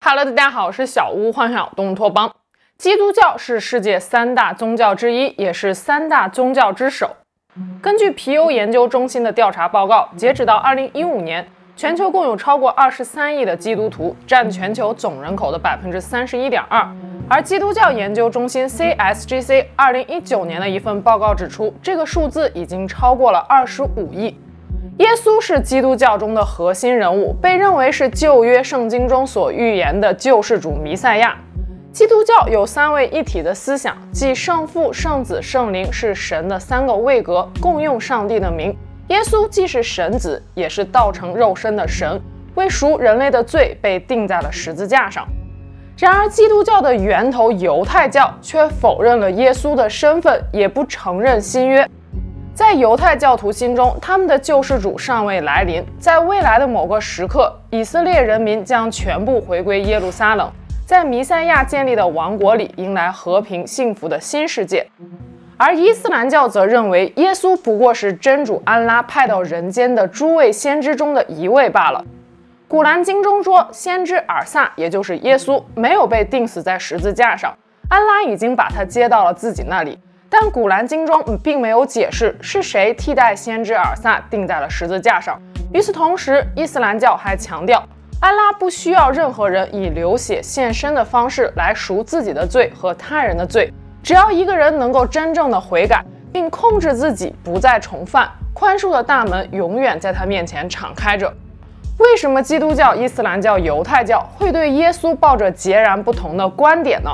Hello，大家好，我是小屋，幻想东托邦。基督教是世界三大宗教之一，也是三大宗教之首。根据皮尤研究中心的调查报告，截止到二零一五年，全球共有超过二十三亿的基督徒，占全球总人口的百分之三十一点二。而基督教研究中心 CSGC 二零一九年的一份报告指出，这个数字已经超过了二十五亿。耶稣是基督教中的核心人物，被认为是旧约圣经中所预言的救世主弥赛亚。基督教有三位一体的思想，即圣父、圣子、圣灵是神的三个位格，共用上帝的名。耶稣既是神子，也是道成肉身的神，为赎人类的罪被钉在了十字架上。然而，基督教的源头犹太教却否认了耶稣的身份，也不承认新约。在犹太教徒心中，他们的救世主尚未来临。在未来的某个时刻，以色列人民将全部回归耶路撒冷，在弥赛亚建立的王国里迎来和平幸福的新世界。而伊斯兰教则认为，耶稣不过是真主安拉派到人间的诸位先知中的一位罢了。古兰经中说，先知尔萨，也就是耶稣，没有被钉死在十字架上，安拉已经把他接到了自己那里。但古兰经中并没有解释是谁替代先知尔萨钉在了十字架上。与此同时，伊斯兰教还强调，安拉不需要任何人以流血献身的方式来赎自己的罪和他人的罪，只要一个人能够真正的悔改，并控制自己不再重犯，宽恕的大门永远在他面前敞开着。为什么基督教、伊斯兰教、犹太教会对耶稣抱着截然不同的观点呢？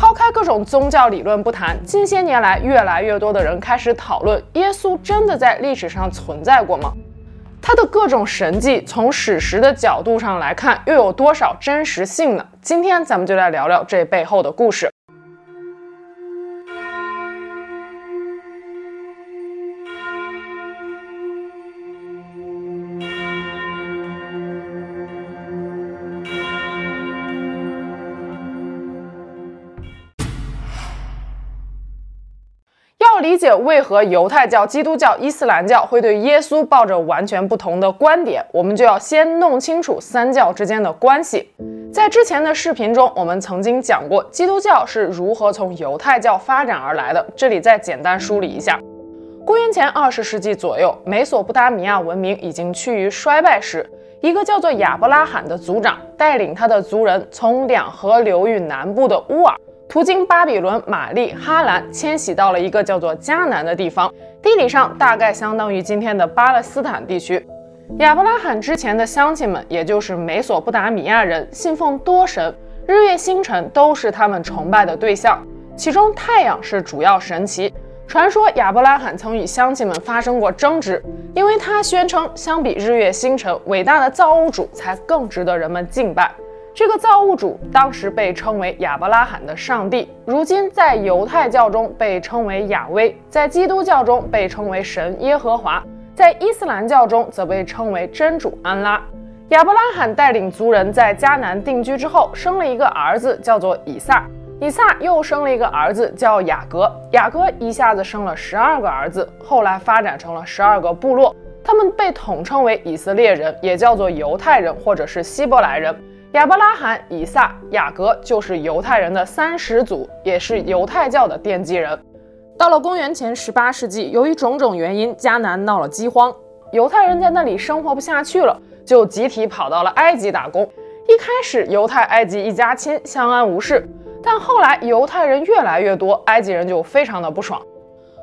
抛开各种宗教理论不谈，近些年来，越来越多的人开始讨论：耶稣真的在历史上存在过吗？他的各种神迹，从史实的角度上来看，又有多少真实性呢？今天咱们就来聊聊这背后的故事。解为何犹太教、基督教、伊斯兰教会对耶稣抱着完全不同的观点，我们就要先弄清楚三教之间的关系。在之前的视频中，我们曾经讲过基督教是如何从犹太教发展而来的，这里再简单梳理一下：公元前二十世纪左右，美索不达米亚文明已经趋于衰败时，一个叫做亚伯拉罕的族长带领他的族人从两河流域南部的乌尔。途经巴比伦、玛丽、哈兰，迁徙到了一个叫做迦南的地方，地理上大概相当于今天的巴勒斯坦地区。亚伯拉罕之前的乡亲们，也就是美索不达米亚人，信奉多神，日月星辰都是他们崇拜的对象，其中太阳是主要神祇。传说亚伯拉罕曾与乡亲们发生过争执，因为他宣称，相比日月星辰，伟大的造物主才更值得人们敬拜。这个造物主当时被称为亚伯拉罕的上帝，如今在犹太教中被称为亚威，在基督教中被称为神耶和华，在伊斯兰教中则被称为真主安拉。亚伯拉罕带领族人在迦南定居之后，生了一个儿子，叫做以撒。以撒又生了一个儿子，叫雅各。雅各一下子生了十二个儿子，后来发展成了十二个部落，他们被统称为以色列人，也叫做犹太人或者是希伯来人。亚伯拉罕、以撒、雅各就是犹太人的三始祖，也是犹太教的奠基人。到了公元前十八世纪，由于种种原因，迦南闹了饥荒，犹太人在那里生活不下去了，就集体跑到了埃及打工。一开始，犹太、埃及一家亲，相安无事，但后来犹太人越来越多，埃及人就非常的不爽。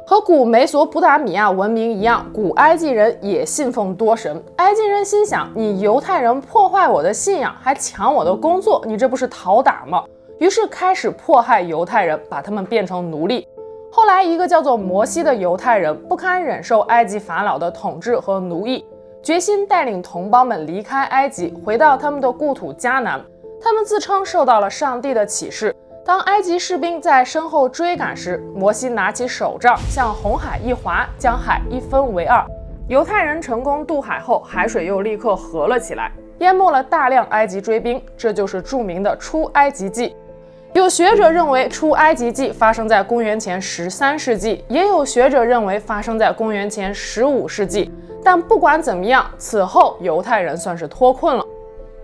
和古美索不达米亚文明一样，古埃及人也信奉多神。埃及人心想：你犹太人破坏我的信仰，还抢我的工作，你这不是讨打吗？于是开始迫害犹太人，把他们变成奴隶。后来，一个叫做摩西的犹太人不堪忍受埃及法老的统治和奴役，决心带领同胞们离开埃及，回到他们的故土迦南。他们自称受到了上帝的启示。当埃及士兵在身后追赶时，摩西拿起手杖向红海一划，将海一分为二。犹太人成功渡海后，海水又立刻合了起来，淹没了大量埃及追兵。这就是著名的出埃及记。有学者认为出埃及记发生在公元前十三世纪，也有学者认为发生在公元前十五世纪。但不管怎么样，此后犹太人算是脱困了。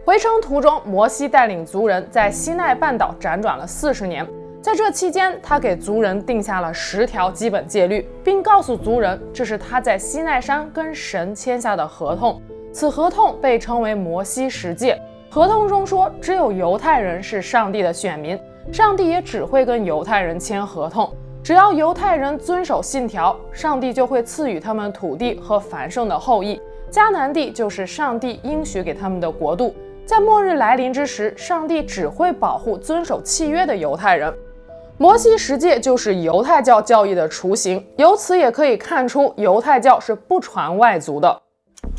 回程途中，摩西带领族人在西奈半岛辗转了四十年。在这期间，他给族人定下了十条基本戒律，并告诉族人，这是他在西奈山跟神签下的合同。此合同被称为摩西十诫。合同中说，只有犹太人是上帝的选民，上帝也只会跟犹太人签合同。只要犹太人遵守信条，上帝就会赐予他们土地和繁盛的后裔。迦南地就是上帝应许给他们的国度。在末日来临之时，上帝只会保护遵守契约的犹太人。摩西十诫就是犹太教教义的雏形，由此也可以看出犹太教是不传外族的。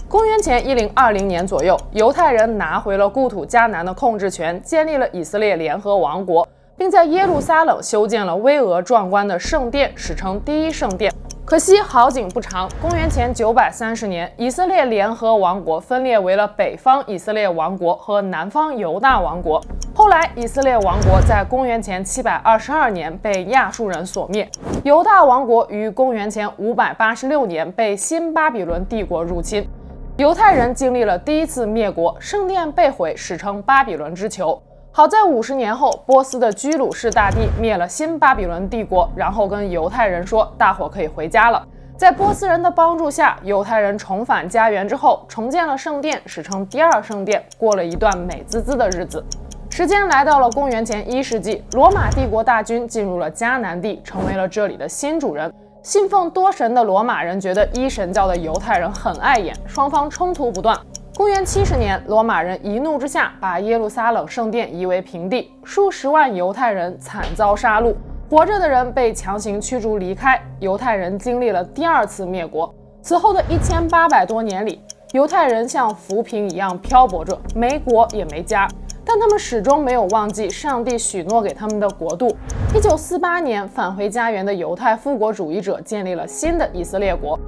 公元前一零二零年左右，犹太人拿回了故土迦南的控制权，建立了以色列联合王国，并在耶路撒冷修建了巍峨壮观的圣殿，史称第一圣殿。可惜好景不长，公元前九百三十年，以色列联合王国分裂为了北方以色列王国和南方犹大王国。后来，以色列王国在公元前七百二十二年被亚述人所灭，犹大王国于公元前五百八十六年被新巴比伦帝国入侵。犹太人经历了第一次灭国，圣殿被毁，史称巴比伦之囚。好在五十年后，波斯的居鲁士大帝灭了新巴比伦帝国，然后跟犹太人说：“大伙可以回家了。”在波斯人的帮助下，犹太人重返家园之后，重建了圣殿，史称第二圣殿，过了一段美滋滋的日子。时间来到了公元前一世纪，罗马帝国大军进入了迦南地，成为了这里的新主人。信奉多神的罗马人觉得一神教的犹太人很碍眼，双方冲突不断。公元七十年，罗马人一怒之下把耶路撒冷圣殿夷为平地，数十万犹太人惨遭杀戮，活着的人被强行驱逐离开。犹太人经历了第二次灭国。此后的一千八百多年里，犹太人像浮萍一样漂泊着，没国也没家，但他们始终没有忘记上帝许诺给他们的国度。一九四八年，返回家园的犹太复国主义者建立了新的以色列国。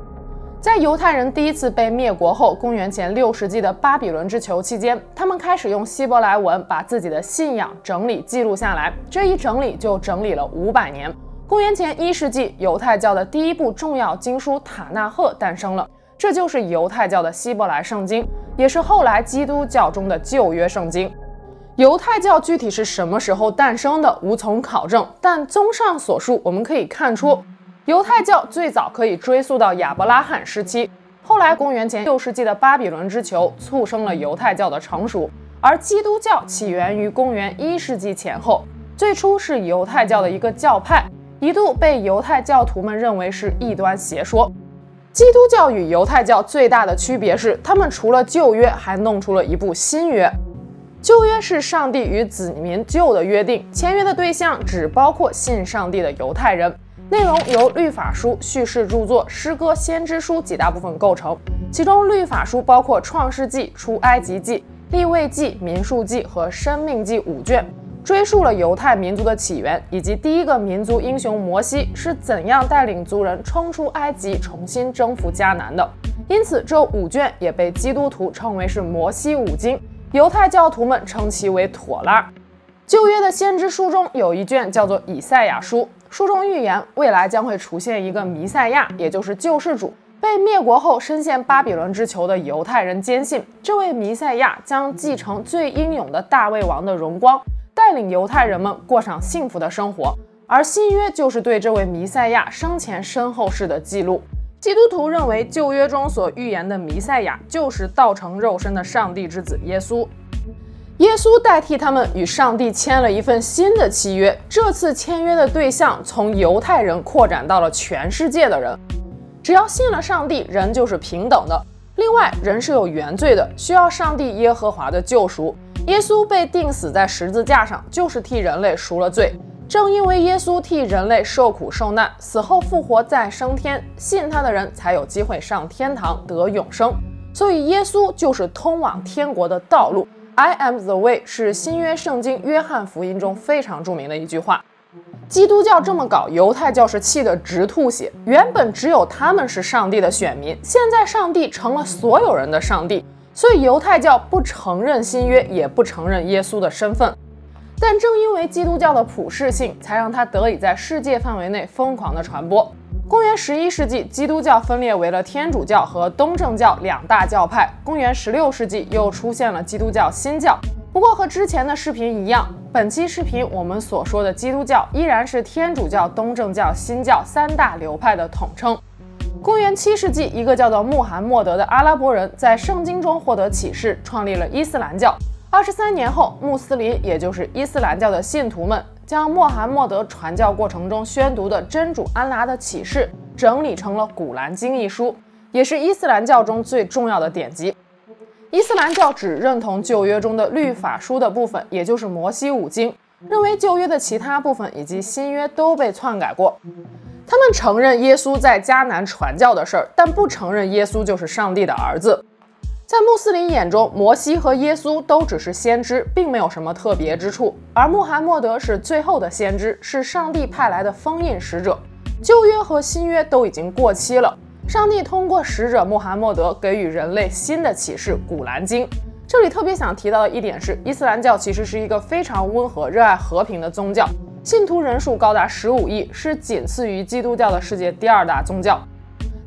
在犹太人第一次被灭国后，公元前六世纪的巴比伦之囚期间，他们开始用希伯来文把自己的信仰整理记录下来。这一整理就整理了五百年。公元前一世纪，犹太教的第一部重要经书《塔纳赫》诞生了，这就是犹太教的希伯来圣经，也是后来基督教中的旧约圣经。犹太教具体是什么时候诞生的，无从考证，但综上所述，我们可以看出。犹太教最早可以追溯到亚伯拉罕时期，后来公元前六世纪的巴比伦之囚促生了犹太教的成熟，而基督教起源于公元一世纪前后，最初是犹太教的一个教派，一度被犹太教徒们认为是异端邪说。基督教与犹太教最大的区别是，他们除了旧约，还弄出了一部新约。旧约是上帝与子民旧的约定，签约的对象只包括信上帝的犹太人。内容由律法书、叙事著作、诗歌、先知书几大部分构成。其中，律法书包括创世纪、出埃及记、利未记、民数记和生命记五卷，追溯了犹太民族的起源，以及第一个民族英雄摩西是怎样带领族人冲出埃及，重新征服迦南的。因此，这五卷也被基督徒称为是摩西五经，犹太教徒们称其为妥拉。旧约的先知书中有一卷叫做以赛亚书。书中预言未来将会出现一个弥赛亚，也就是救世主。被灭国后深陷巴比伦之囚的犹太人坚信，这位弥赛亚将继承最英勇的大卫王的荣光，带领犹太人们过上幸福的生活。而新约就是对这位弥赛亚生前身后事的记录。基督徒认为旧约中所预言的弥赛亚就是道成肉身的上帝之子耶稣。耶稣代替他们与上帝签了一份新的契约。这次签约的对象从犹太人扩展到了全世界的人。只要信了上帝，人就是平等的。另外，人是有原罪的，需要上帝耶和华的救赎。耶稣被钉死在十字架上，就是替人类赎了罪。正因为耶稣替人类受苦受难，死后复活再升天，信他的人才有机会上天堂得永生。所以，耶稣就是通往天国的道路。I am the way 是新约圣经约翰福音中非常著名的一句话。基督教这么搞，犹太教是气得直吐血。原本只有他们是上帝的选民，现在上帝成了所有人的上帝，所以犹太教不承认新约，也不承认耶稣的身份。但正因为基督教的普世性，才让它得以在世界范围内疯狂的传播。公元十一世纪，基督教分裂为了天主教和东正教两大教派。公元十六世纪，又出现了基督教新教。不过和之前的视频一样，本期视频我们所说的基督教依然是天主教、东正教、新教三大流派的统称。公元七世纪，一个叫做穆罕默德的阿拉伯人在圣经中获得启示，创立了伊斯兰教。二十三年后，穆斯林也就是伊斯兰教的信徒们。将穆罕默德传教过程中宣读的真主安拉的启示整理成了《古兰经》一书，也是伊斯兰教中最重要的典籍。伊斯兰教只认同旧约中的律法书的部分，也就是摩西五经，认为旧约的其他部分以及新约都被篡改过。他们承认耶稣在迦南传教的事儿，但不承认耶稣就是上帝的儿子。在穆斯林眼中，摩西和耶稣都只是先知，并没有什么特别之处。而穆罕默德是最后的先知，是上帝派来的封印使者。旧约和新约都已经过期了，上帝通过使者穆罕默德给予人类新的启示《古兰经》。这里特别想提到的一点是，伊斯兰教其实是一个非常温和、热爱和平的宗教，信徒人数高达十五亿，是仅次于基督教的世界第二大宗教。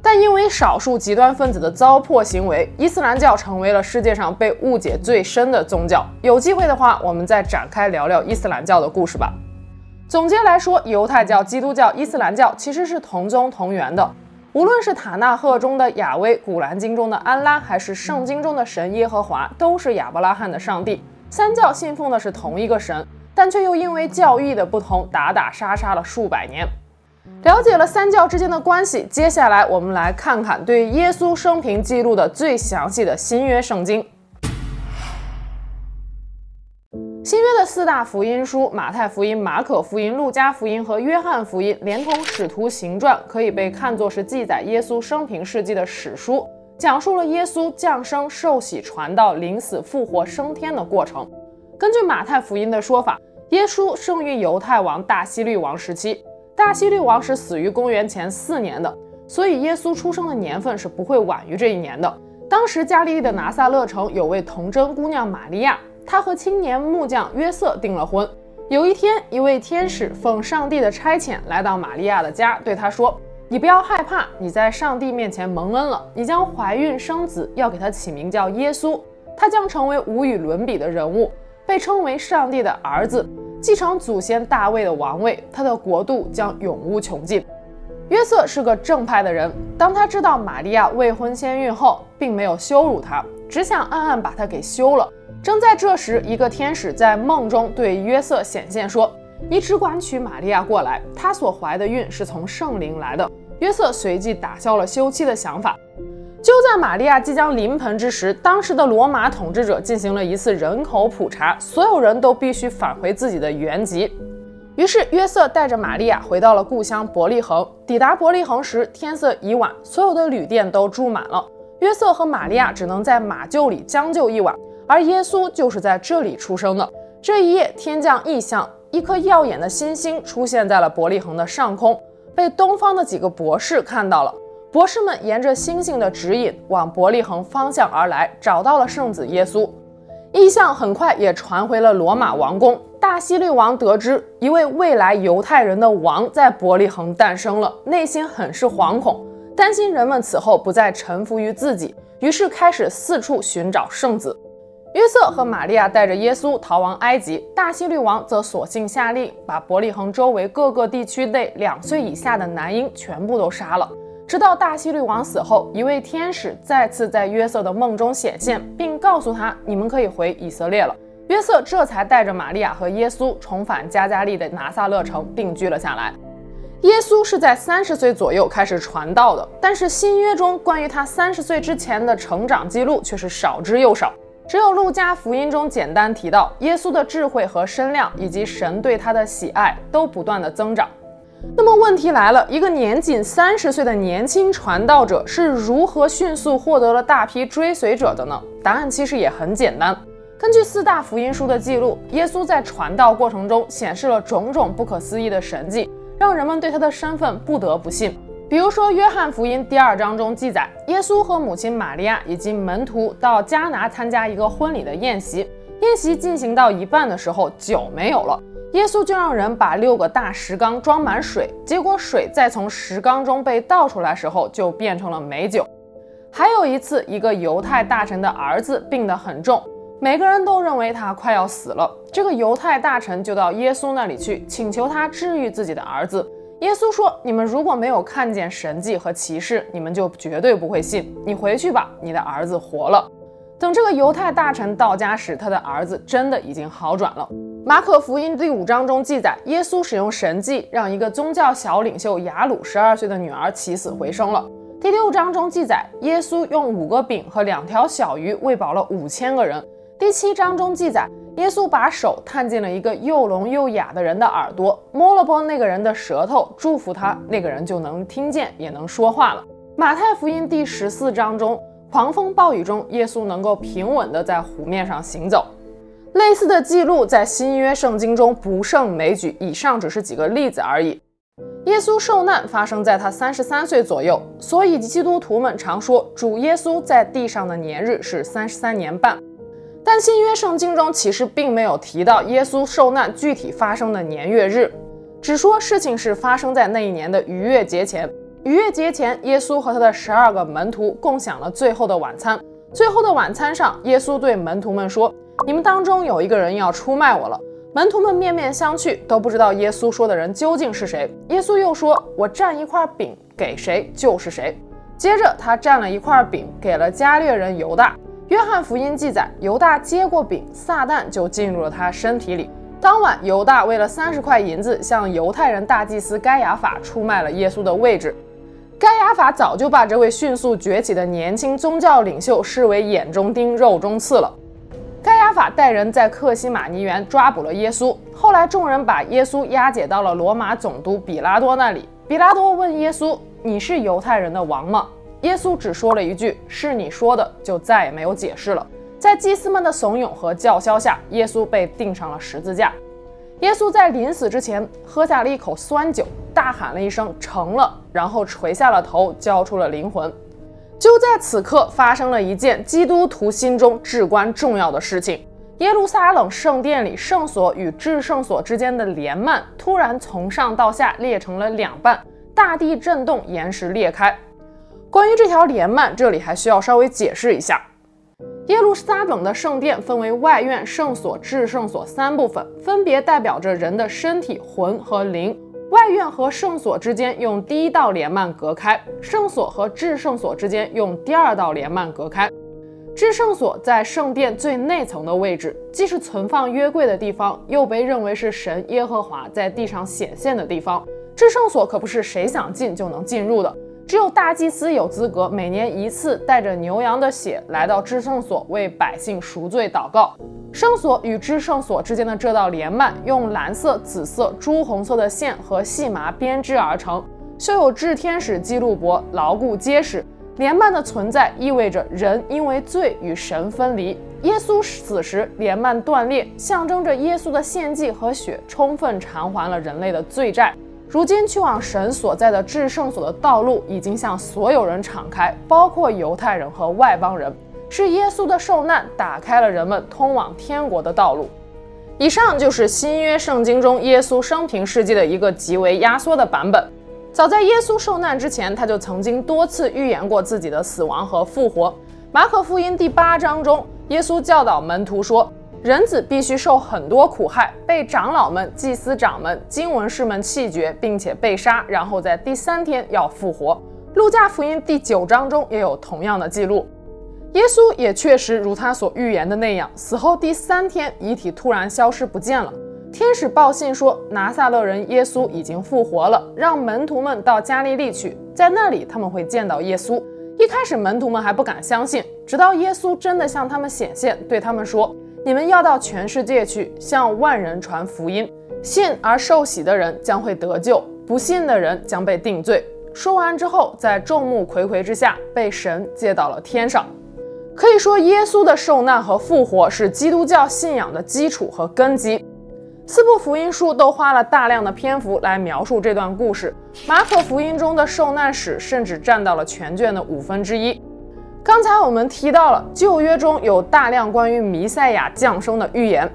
但因为少数极端分子的糟粕行为，伊斯兰教成为了世界上被误解最深的宗教。有机会的话，我们再展开聊聊伊斯兰教的故事吧。总结来说，犹太教、基督教、伊斯兰教其实是同宗同源的。无论是塔纳赫中的亚威、古兰经中的安拉，还是圣经中的神耶和华，都是亚伯拉罕的上帝。三教信奉的是同一个神，但却又因为教义的不同，打打杀杀了数百年。了解了三教之间的关系，接下来我们来看看对耶稣生平记录的最详细的新约圣经。新约的四大福音书——马太福音、马可福音、路加福音和约翰福音，连同使徒行传，可以被看作是记载耶稣生平事迹的史书，讲述了耶稣降生、受洗、传道、临死、复活、升天的过程。根据马太福音的说法，耶稣生于犹太王大希律王时期。大希律王是死于公元前四年的，所以耶稣出生的年份是不会晚于这一年的。当时加利利的拿撒勒城有位童贞姑娘玛利亚，她和青年木匠约瑟订了婚。有一天，一位天使奉上帝的差遣来到玛利亚的家，对她说：“你不要害怕，你在上帝面前蒙恩了，你将怀孕生子，要给他起名叫耶稣，他将成为无与伦比的人物，被称为上帝的儿子。”继承祖先大卫的王位，他的国度将永无穷尽。约瑟是个正派的人，当他知道玛利亚未婚先孕后，并没有羞辱她，只想暗暗把她给休了。正在这时，一个天使在梦中对约瑟显现说：“你只管娶玛利亚过来，她所怀的孕是从圣灵来的。”约瑟随即打消了休妻的想法。就在玛利亚即将临盆之时，当时的罗马统治者进行了一次人口普查，所有人都必须返回自己的原籍。于是约瑟带着玛利亚回到了故乡伯利恒。抵达伯利恒时，天色已晚，所有的旅店都住满了。约瑟和玛利亚只能在马厩里将就一晚，而耶稣就是在这里出生的。这一夜，天降异象，一颗耀眼的新星出现在了伯利恒的上空，被东方的几个博士看到了。博士们沿着星星的指引往伯利恒方向而来，找到了圣子耶稣。异象很快也传回了罗马王宫。大希律王得知一位未来犹太人的王在伯利恒诞生了，内心很是惶恐，担心人们此后不再臣服于自己，于是开始四处寻找圣子。约瑟和玛利亚带着耶稣逃亡埃及，大希律王则索性下令把伯利恒周围各个地区内两岁以下的男婴全部都杀了。直到大希律王死后，一位天使再次在约瑟的梦中显现，并告诉他：“你们可以回以色列了。”约瑟这才带着玛利亚和耶稣重返加加利的拿撒勒城定居了下来。耶稣是在三十岁左右开始传道的，但是新约中关于他三十岁之前的成长记录却是少之又少，只有路加福音中简单提到耶稣的智慧和身量以及神对他的喜爱都不断的增长。那么问题来了，一个年仅三十岁的年轻传道者是如何迅速获得了大批追随者的呢？答案其实也很简单。根据四大福音书的记录，耶稣在传道过程中显示了种种不可思议的神迹，让人们对他的身份不得不信。比如说，约翰福音第二章中记载，耶稣和母亲玛利亚以及门徒到迦拿参加一个婚礼的宴席，宴席进行到一半的时候，酒没有了。耶稣就让人把六个大石缸装满水，结果水再从石缸中被倒出来时候，就变成了美酒。还有一次，一个犹太大臣的儿子病得很重，每个人都认为他快要死了。这个犹太大臣就到耶稣那里去，请求他治愈自己的儿子。耶稣说：“你们如果没有看见神迹和奇事，你们就绝对不会信。你回去吧，你的儿子活了。”等这个犹太大臣到家时，他的儿子真的已经好转了。马可福音第五章中记载，耶稣使用神迹，让一个宗教小领袖雅鲁十二岁的女儿起死回生了。第六章中记载，耶稣用五个饼和两条小鱼喂饱了五千个人。第七章中记载，耶稣把手探进了一个又聋又哑的人的耳朵，摸了摸那个人的舌头，祝福他，那个人就能听见，也能说话了。马太福音第十四章中，狂风暴雨中，耶稣能够平稳地在湖面上行走。类似的记录在新约圣经中不胜枚举，以上只是几个例子而已。耶稣受难发生在他三十三岁左右，所以基督徒们常说主耶稣在地上的年日是三十三年半。但新约圣经中其实并没有提到耶稣受难具体发生的年月日，只说事情是发生在那一年的逾越节前。逾越节前，耶稣和他的十二个门徒共享了最后的晚餐。最后的晚餐上，耶稣对门徒们说：“你们当中有一个人要出卖我了。”门徒们面面相觑，都不知道耶稣说的人究竟是谁。耶稣又说：“我蘸一块饼给谁，就是谁。”接着，他蘸了一块饼给了加略人犹大。约翰福音记载，犹大接过饼，撒旦就进入了他身体里。当晚，犹大为了三十块银子，向犹太人大祭司该亚法出卖了耶稣的位置。该亚法早就把这位迅速崛起的年轻宗教领袖视为眼中钉、肉中刺了。该亚法带人在克西马尼园抓捕了耶稣。后来，众人把耶稣押解到了罗马总督比拉多那里。比拉多问耶稣：“你是犹太人的王吗？”耶稣只说了一句：“是你说的。”就再也没有解释了。在祭司们的怂恿和叫嚣下，耶稣被钉上了十字架。耶稣在临死之前喝下了一口酸酒，大喊了一声“成了”，然后垂下了头，交出了灵魂。就在此刻，发生了一件基督徒心中至关重要的事情：耶路撒冷圣殿里圣所与至圣所之间的帘幔突然从上到下裂成了两半，大地震动，岩石裂开。关于这条帘幔，这里还需要稍微解释一下。耶路撒冷的圣殿分为外院、圣所、至圣所三部分，分别代表着人的身体、魂和灵。外院和圣所之间用第一道帘幔隔开，圣所和至圣所之间用第二道帘幔隔开。至圣所在圣殿最内层的位置，既是存放约柜的地方，又被认为是神耶和华在地上显现的地方。至圣所可不是谁想进就能进入的。只有大祭司有资格每年一次带着牛羊的血来到至圣所为百姓赎罪祷告。圣所与至圣所之间的这道帘幔用蓝色、紫色、朱红色的线和细麻编织而成，绣有炽天使基路伯，牢固结实。帘幔的存在意味着人因为罪与神分离。耶稣死时，帘幔断裂，象征着耶稣的献祭和血充分偿还了人类的罪债。如今去往神所在的至圣所的道路已经向所有人敞开，包括犹太人和外邦人。是耶稣的受难打开了人们通往天国的道路。以上就是新约圣经中耶稣生平事迹的一个极为压缩的版本。早在耶稣受难之前，他就曾经多次预言过自己的死亡和复活。马可福音第八章中，耶稣教导门徒说。人子必须受很多苦害，被长老们、祭司长们、经文士们弃绝，并且被杀，然后在第三天要复活。路加福音第九章中也有同样的记录。耶稣也确实如他所预言的那样，死后第三天，遗体突然消失不见了。天使报信说，拿撒勒人耶稣已经复活了，让门徒们到加利利去，在那里他们会见到耶稣。一开始门徒们还不敢相信，直到耶稣真的向他们显现，对他们说。你们要到全世界去，向万人传福音。信而受洗的人将会得救，不信的人将被定罪。说完之后，在众目睽睽之下，被神接到了天上。可以说，耶稣的受难和复活是基督教信仰的基础和根基。四部福音书都花了大量的篇幅来描述这段故事。马可福音中的受难史甚至占到了全卷的五分之一。刚才我们提到了旧约中有大量关于弥赛亚降生的预言，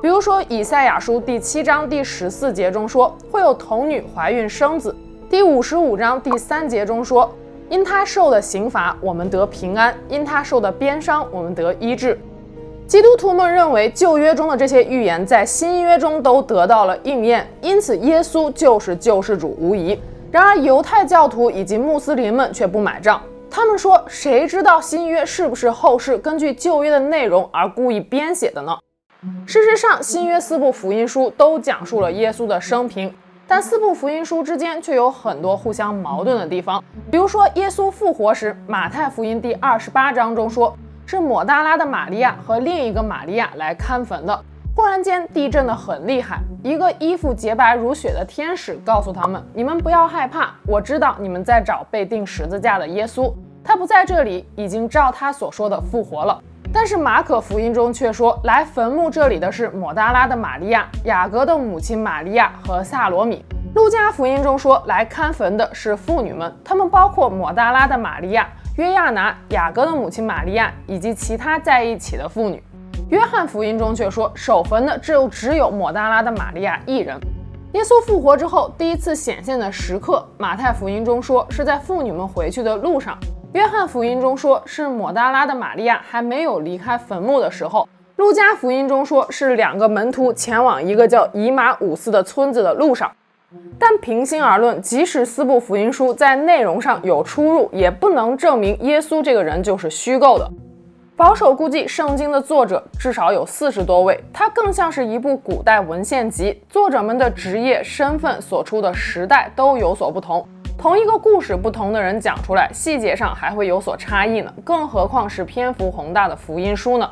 比如说，以赛亚书第七章第十四节中说会有童女怀孕生子；第五十五章第三节中说，因他受的刑罚，我们得平安；因他受的鞭伤，我们得医治。基督徒们认为旧约中的这些预言在新约中都得到了应验，因此耶稣就是救世主无疑。然而犹太教徒以及穆斯林们却不买账，他们说：“谁知道新约是不是后世根据旧约的内容而故意编写的呢？”事实上，新约四部福音书都讲述了耶稣的生平，但四部福音书之间却有很多互相矛盾的地方。比如说，耶稣复活时，马太福音第二十八章中说。是抹大拉的玛利亚和另一个玛利亚来看坟的。忽然间地震的很厉害，一个衣服洁白如雪的天使告诉他们：“你们不要害怕，我知道你们在找被钉十字架的耶稣，他不在这里，已经照他所说的复活了。”但是马可福音中却说，来坟墓这里的是抹大拉的玛利亚、雅各的母亲玛利亚和撒罗米。路加福音中说，来看坟的是妇女们，她们包括抹大拉的玛利亚。约亚拿、雅各的母亲玛利亚以及其他在一起的妇女。约翰福音中却说，守坟的只有只有抹大拉的玛利亚一人。耶稣复活之后第一次显现的时刻，马太福音中说是在妇女们回去的路上。约翰福音中说是抹大拉的玛利亚还没有离开坟墓的时候。路加福音中说是两个门徒前往一个叫以马忤斯的村子的路上。但平心而论，即使四部福音书在内容上有出入，也不能证明耶稣这个人就是虚构的。保守估计，圣经的作者至少有四十多位，它更像是一部古代文献集，作者们的职业、身份、所处的时代都有所不同。同一个故事，不同的人讲出来，细节上还会有所差异呢。更何况是篇幅宏大的福音书呢？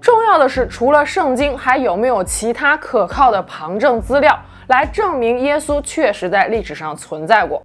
重要的是，除了圣经，还有没有其他可靠的旁证资料？来证明耶稣确实在历史上存在过。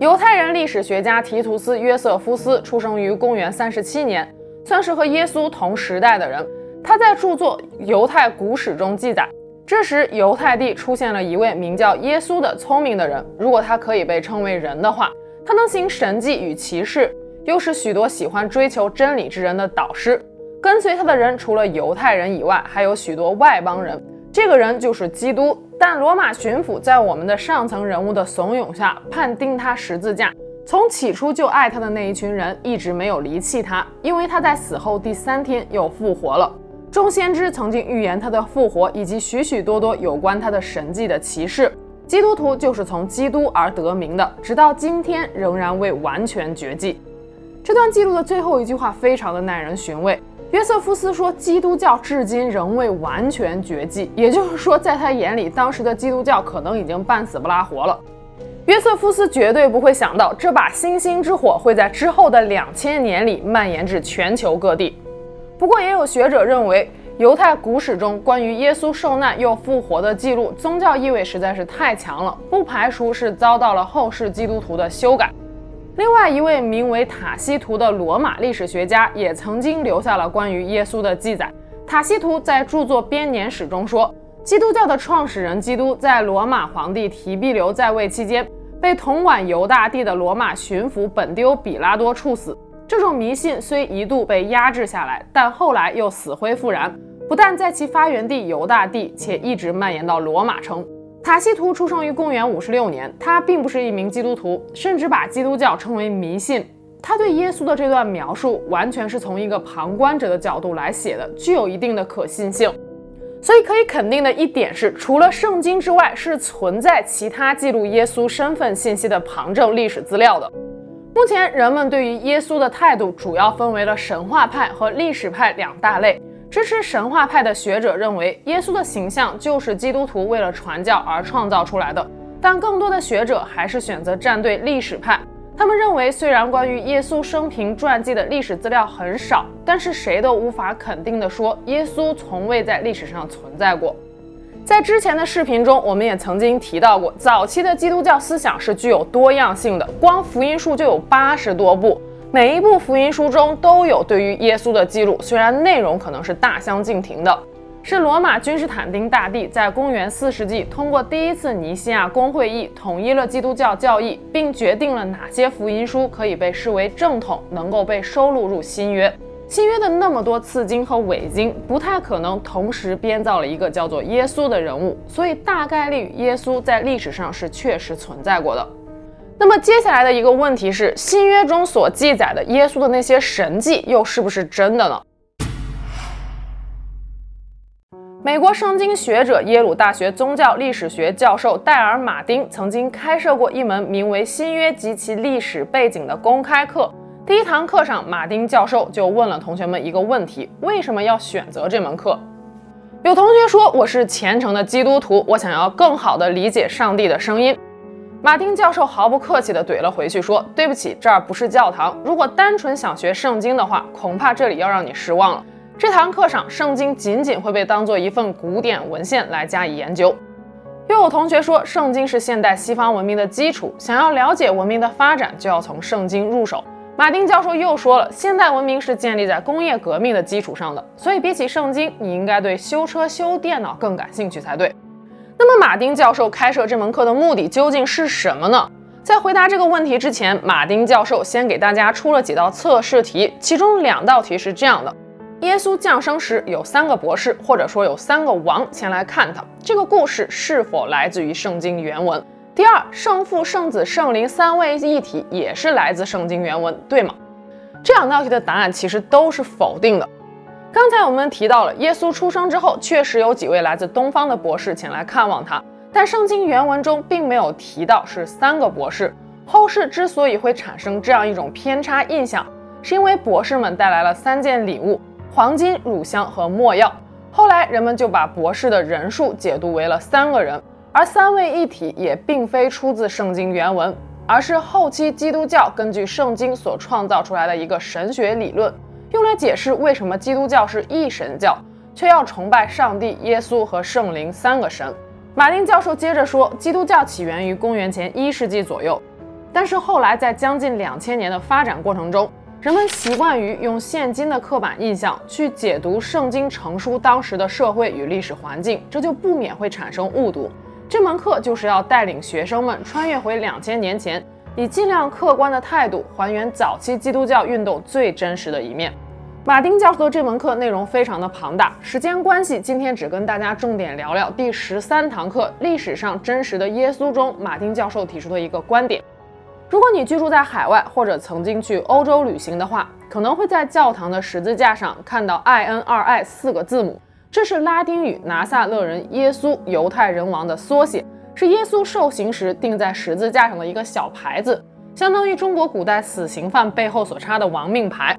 犹太人历史学家提图斯·约瑟夫斯出生于公元三十七年，算是和耶稣同时代的人。他在著作《犹太古史》中记载，这时犹太地出现了一位名叫耶稣的聪明的人。如果他可以被称为人的话，他能行神迹与奇事，又是许多喜欢追求真理之人的导师。跟随他的人除了犹太人以外，还有许多外邦人。这个人就是基督。但罗马巡抚在我们的上层人物的怂恿下，判定他十字架。从起初就爱他的那一群人，一直没有离弃他，因为他在死后第三天又复活了。众先知曾经预言他的复活，以及许许多多有关他的神迹的奇事。基督徒就是从基督而得名的，直到今天仍然未完全绝迹。这段记录的最后一句话非常的耐人寻味。约瑟夫斯说，基督教至今仍未完全绝迹，也就是说，在他眼里，当时的基督教可能已经半死不拉活了。约瑟夫斯绝对不会想到，这把星星之火会在之后的两千年里蔓延至全球各地。不过，也有学者认为，犹太古史中关于耶稣受难又复活的记录，宗教意味实在是太强了，不排除是遭到了后世基督徒的修改。另外一位名为塔西图的罗马历史学家也曾经留下了关于耶稣的记载。塔西图在著作《编年史》中说，基督教的创始人基督在罗马皇帝提庇留在位期间，被统管犹大地的罗马巡抚本丢比拉多处死。这种迷信虽一度被压制下来，但后来又死灰复燃，不但在其发源地犹大地，且一直蔓延到罗马城。塔西图出生于公元五十六年，他并不是一名基督徒，甚至把基督教称为迷信。他对耶稣的这段描述完全是从一个旁观者的角度来写的，具有一定的可信性。所以可以肯定的一点是，除了圣经之外，是存在其他记录耶稣身份信息的旁证历史资料的。目前人们对于耶稣的态度主要分为了神话派和历史派两大类。支持神话派的学者认为，耶稣的形象就是基督徒为了传教而创造出来的，但更多的学者还是选择站队历史派。他们认为，虽然关于耶稣生平传记的历史资料很少，但是谁都无法肯定地说，耶稣从未在历史上存在过。在之前的视频中，我们也曾经提到过，早期的基督教思想是具有多样性的，光福音书就有八十多部。每一部福音书中都有对于耶稣的记录，虽然内容可能是大相径庭的。是罗马君士坦丁大帝在公元四世纪通过第一次尼西亚公会议统一了基督教教义，并决定了哪些福音书可以被视为正统，能够被收录入新约。新约的那么多次经和伪经，不太可能同时编造了一个叫做耶稣的人物，所以大概率耶稣在历史上是确实存在过的。那么接下来的一个问题是，新约中所记载的耶稣的那些神迹又是不是真的呢？美国圣经学者、耶鲁大学宗教历史学教授戴尔·马丁曾经开设过一门名为《新约及其历史背景》的公开课。第一堂课上，马丁教授就问了同学们一个问题：为什么要选择这门课？有同学说：“我是虔诚的基督徒，我想要更好地理解上帝的声音。”马丁教授毫不客气地怼了回去，说：“对不起，这儿不是教堂。如果单纯想学圣经的话，恐怕这里要让你失望了。”这堂课上，圣经仅仅会被当做一份古典文献来加以研究。又有同学说，圣经是现代西方文明的基础，想要了解文明的发展，就要从圣经入手。马丁教授又说了，现代文明是建立在工业革命的基础上的，所以比起圣经，你应该对修车、修电脑更感兴趣才对。那么，马丁教授开设这门课的目的究竟是什么呢？在回答这个问题之前，马丁教授先给大家出了几道测试题，其中两道题是这样的。耶稣降生时，有三个博士，或者说有三个王前来看他。这个故事是否来自于圣经原文？第二，圣父、圣子、圣灵三位一体也是来自圣经原文，对吗？这两道题的答案其实都是否定的。刚才我们提到了，耶稣出生之后，确实有几位来自东方的博士前来看望他，但圣经原文中并没有提到是三个博士。后世之所以会产生这样一种偏差印象，是因为博士们带来了三件礼物。黄金、乳香和没药。后来人们就把博士的人数解读为了三个人，而三位一体也并非出自圣经原文，而是后期基督教根据圣经所创造出来的一个神学理论，用来解释为什么基督教是一神教，却要崇拜上帝、耶稣和圣灵三个神。马丁教授接着说，基督教起源于公元前一世纪左右，但是后来在将近两千年的发展过程中。人们习惯于用现今的刻板印象去解读圣经成书当时的社会与历史环境，这就不免会产生误读。这门课就是要带领学生们穿越回两千年前，以尽量客观的态度还原早期基督教运动最真实的一面。马丁教授的这门课内容非常的庞大，时间关系，今天只跟大家重点聊聊第十三堂课《历史上真实的耶稣》中马丁教授提出的一个观点。如果你居住在海外或者曾经去欧洲旅行的话，可能会在教堂的十字架上看到 INRI 四个字母，这是拉丁语拿撒勒人耶稣犹太人王的缩写，是耶稣受刑时钉在十字架上的一个小牌子，相当于中国古代死刑犯背后所插的亡命牌。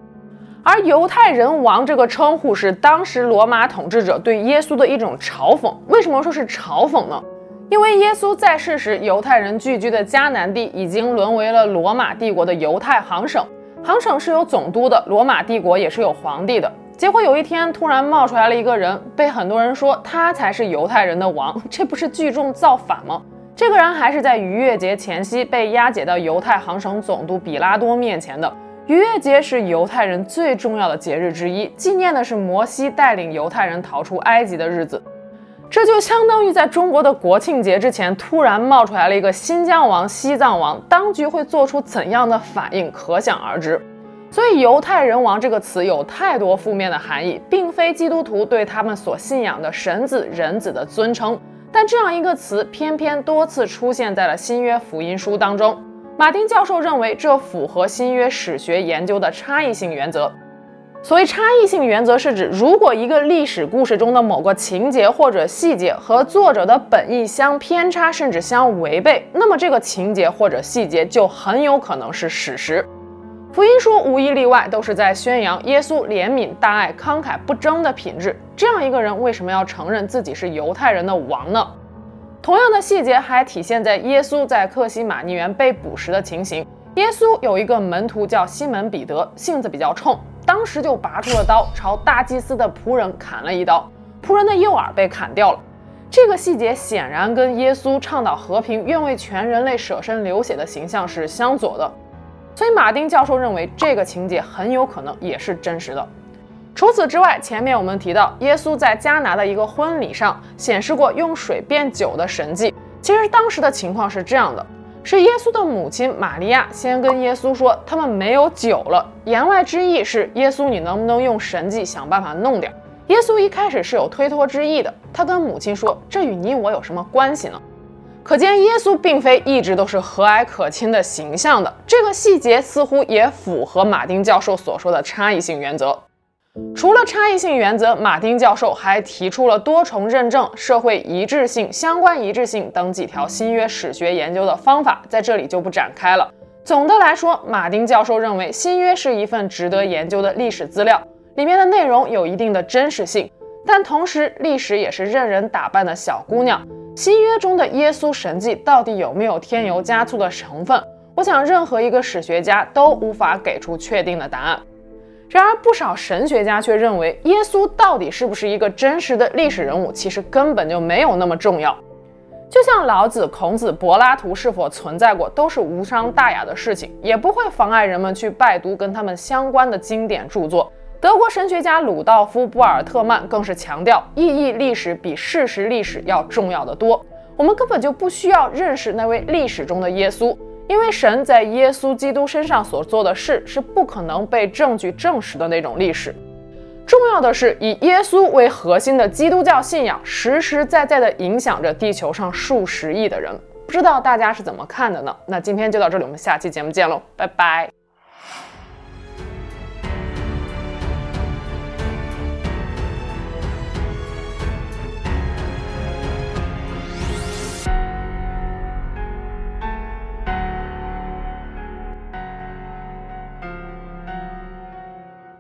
而犹太人王这个称呼是当时罗马统治者对耶稣的一种嘲讽。为什么说是嘲讽呢？因为耶稣在世时，犹太人聚居的迦南地已经沦为了罗马帝国的犹太行省，行省是有总督的，罗马帝国也是有皇帝的。结果有一天突然冒出来了一个人，被很多人说他才是犹太人的王，这不是聚众造反吗？这个人还是在逾越节前夕被押解到犹太行省总督比拉多面前的。逾越节是犹太人最重要的节日之一，纪念的是摩西带领犹太人逃出埃及的日子。这就相当于在中国的国庆节之前突然冒出来了一个新疆王、西藏王，当局会做出怎样的反应，可想而知。所以“犹太人王”这个词有太多负面的含义，并非基督徒对他们所信仰的神子、人子的尊称。但这样一个词偏偏多次出现在了新约福音书当中。马丁教授认为，这符合新约史学研究的差异性原则。所谓差异性原则是指，如果一个历史故事中的某个情节或者细节和作者的本意相偏差，甚至相违背，那么这个情节或者细节就很有可能是史实。福音书无一例外都是在宣扬耶稣怜悯、大爱、慷慨不争的品质。这样一个人为什么要承认自己是犹太人的王呢？同样的细节还体现在耶稣在克西马尼园被捕时的情形。耶稣有一个门徒叫西门彼得，性子比较冲。当时就拔出了刀，朝大祭司的仆人砍了一刀，仆人的右耳被砍掉了。这个细节显然跟耶稣倡导和平、愿为全人类舍身流血的形象是相左的。所以马丁教授认为这个情节很有可能也是真实的。除此之外，前面我们提到耶稣在迦拿的一个婚礼上显示过用水变酒的神迹。其实当时的情况是这样的：是耶稣的母亲玛利亚先跟耶稣说他们没有酒了，言外之意是耶稣你能不能用神迹想办法弄点？耶稣一开始是有推脱之意的，他跟母亲说这与你我有什么关系呢？可见耶稣并非一直都是和蔼可亲的形象的，这个细节似乎也符合马丁教授所说的差异性原则。除了差异性原则，马丁教授还提出了多重认证、社会一致性、相关一致性等几条新约史学研究的方法，在这里就不展开了。总的来说，马丁教授认为新约是一份值得研究的历史资料，里面的内容有一定的真实性，但同时历史也是任人打扮的小姑娘。新约中的耶稣神迹到底有没有添油加醋的成分？我想任何一个史学家都无法给出确定的答案。然而，不少神学家却认为，耶稣到底是不是一个真实的历史人物，其实根本就没有那么重要。就像老子、孔子、柏拉图是否存在过，都是无伤大雅的事情，也不会妨碍人们去拜读跟他们相关的经典著作。德国神学家鲁道夫·布尔特曼更是强调，意义历史比事实历史要重要得多。我们根本就不需要认识那位历史中的耶稣。因为神在耶稣基督身上所做的事是不可能被证据证实的那种历史。重要的是，以耶稣为核心的基督教信仰实实在在地影响着地球上数十亿的人。不知道大家是怎么看的呢？那今天就到这里，我们下期节目见喽，拜拜。